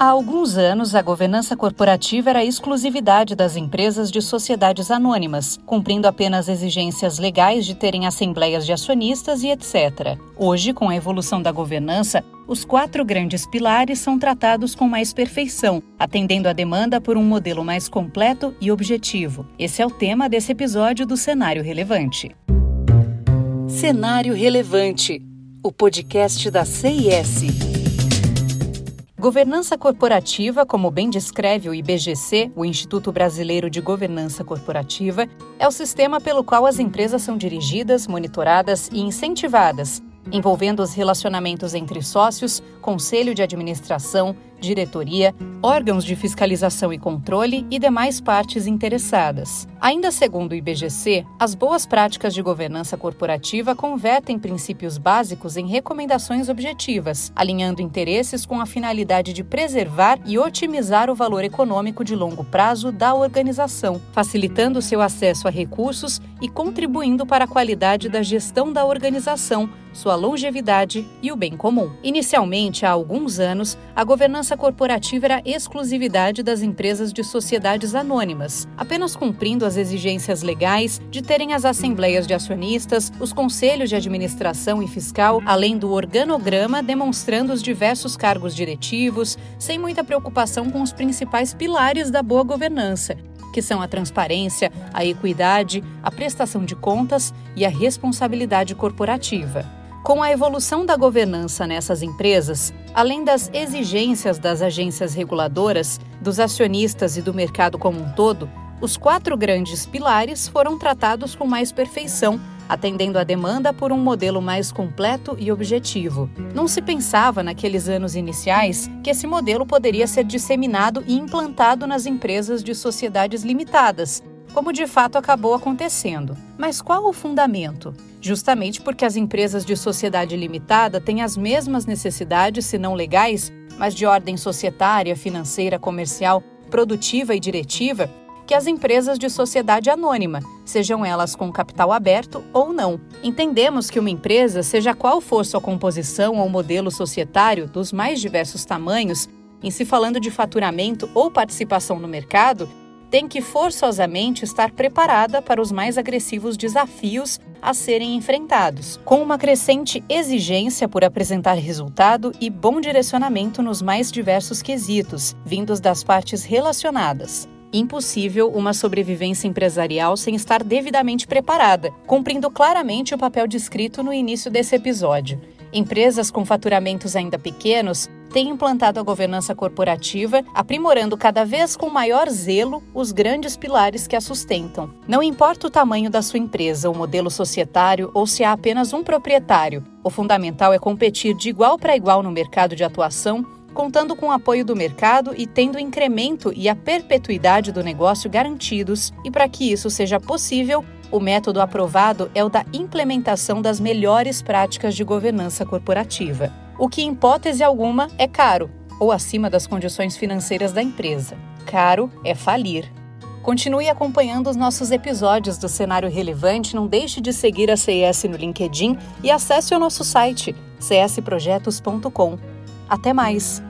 Há alguns anos, a governança corporativa era exclusividade das empresas de sociedades anônimas, cumprindo apenas exigências legais de terem assembleias de acionistas e etc. Hoje, com a evolução da governança, os quatro grandes pilares são tratados com mais perfeição, atendendo à demanda por um modelo mais completo e objetivo. Esse é o tema desse episódio do Cenário Relevante. Cenário Relevante, o podcast da CIS. Governança corporativa, como bem descreve o IBGC, o Instituto Brasileiro de Governança Corporativa, é o sistema pelo qual as empresas são dirigidas, monitoradas e incentivadas, envolvendo os relacionamentos entre sócios, conselho de administração, diretoria, órgãos de fiscalização e controle e demais partes interessadas. Ainda segundo o IBGC, as boas práticas de governança corporativa convertem princípios básicos em recomendações objetivas, alinhando interesses com a finalidade de preservar e otimizar o valor econômico de longo prazo da organização, facilitando seu acesso a recursos e contribuindo para a qualidade da gestão da organização, sua longevidade e o bem comum. Inicialmente, há alguns anos, a governança governança corporativa era exclusividade das empresas de sociedades anônimas, apenas cumprindo as exigências legais de terem as assembleias de acionistas, os conselhos de administração e fiscal, além do organograma demonstrando os diversos cargos diretivos, sem muita preocupação com os principais pilares da boa governança, que são a transparência, a equidade, a prestação de contas e a responsabilidade corporativa. Com a evolução da governança nessas empresas, além das exigências das agências reguladoras, dos acionistas e do mercado como um todo, os quatro grandes pilares foram tratados com mais perfeição, atendendo à demanda por um modelo mais completo e objetivo. Não se pensava naqueles anos iniciais que esse modelo poderia ser disseminado e implantado nas empresas de sociedades limitadas, como de fato acabou acontecendo. Mas qual o fundamento? Justamente porque as empresas de sociedade limitada têm as mesmas necessidades, se não legais, mas de ordem societária, financeira, comercial, produtiva e diretiva, que as empresas de sociedade anônima, sejam elas com capital aberto ou não. Entendemos que uma empresa, seja qual for sua composição ou modelo societário dos mais diversos tamanhos, em se falando de faturamento ou participação no mercado, tem que forçosamente estar preparada para os mais agressivos desafios a serem enfrentados, com uma crescente exigência por apresentar resultado e bom direcionamento nos mais diversos quesitos, vindos das partes relacionadas. Impossível uma sobrevivência empresarial sem estar devidamente preparada, cumprindo claramente o papel descrito no início desse episódio. Empresas com faturamentos ainda pequenos tem implantado a governança corporativa, aprimorando cada vez com maior zelo os grandes pilares que a sustentam. Não importa o tamanho da sua empresa, o modelo societário ou se há apenas um proprietário, o fundamental é competir de igual para igual no mercado de atuação contando com o apoio do mercado e tendo o incremento e a perpetuidade do negócio garantidos, e para que isso seja possível, o método aprovado é o da implementação das melhores práticas de governança corporativa o que, em hipótese alguma, é caro ou acima das condições financeiras da empresa. Caro é falir. Continue acompanhando os nossos episódios do Cenário Relevante, não deixe de seguir a CS no LinkedIn e acesse o nosso site csprojetos.com. Até mais!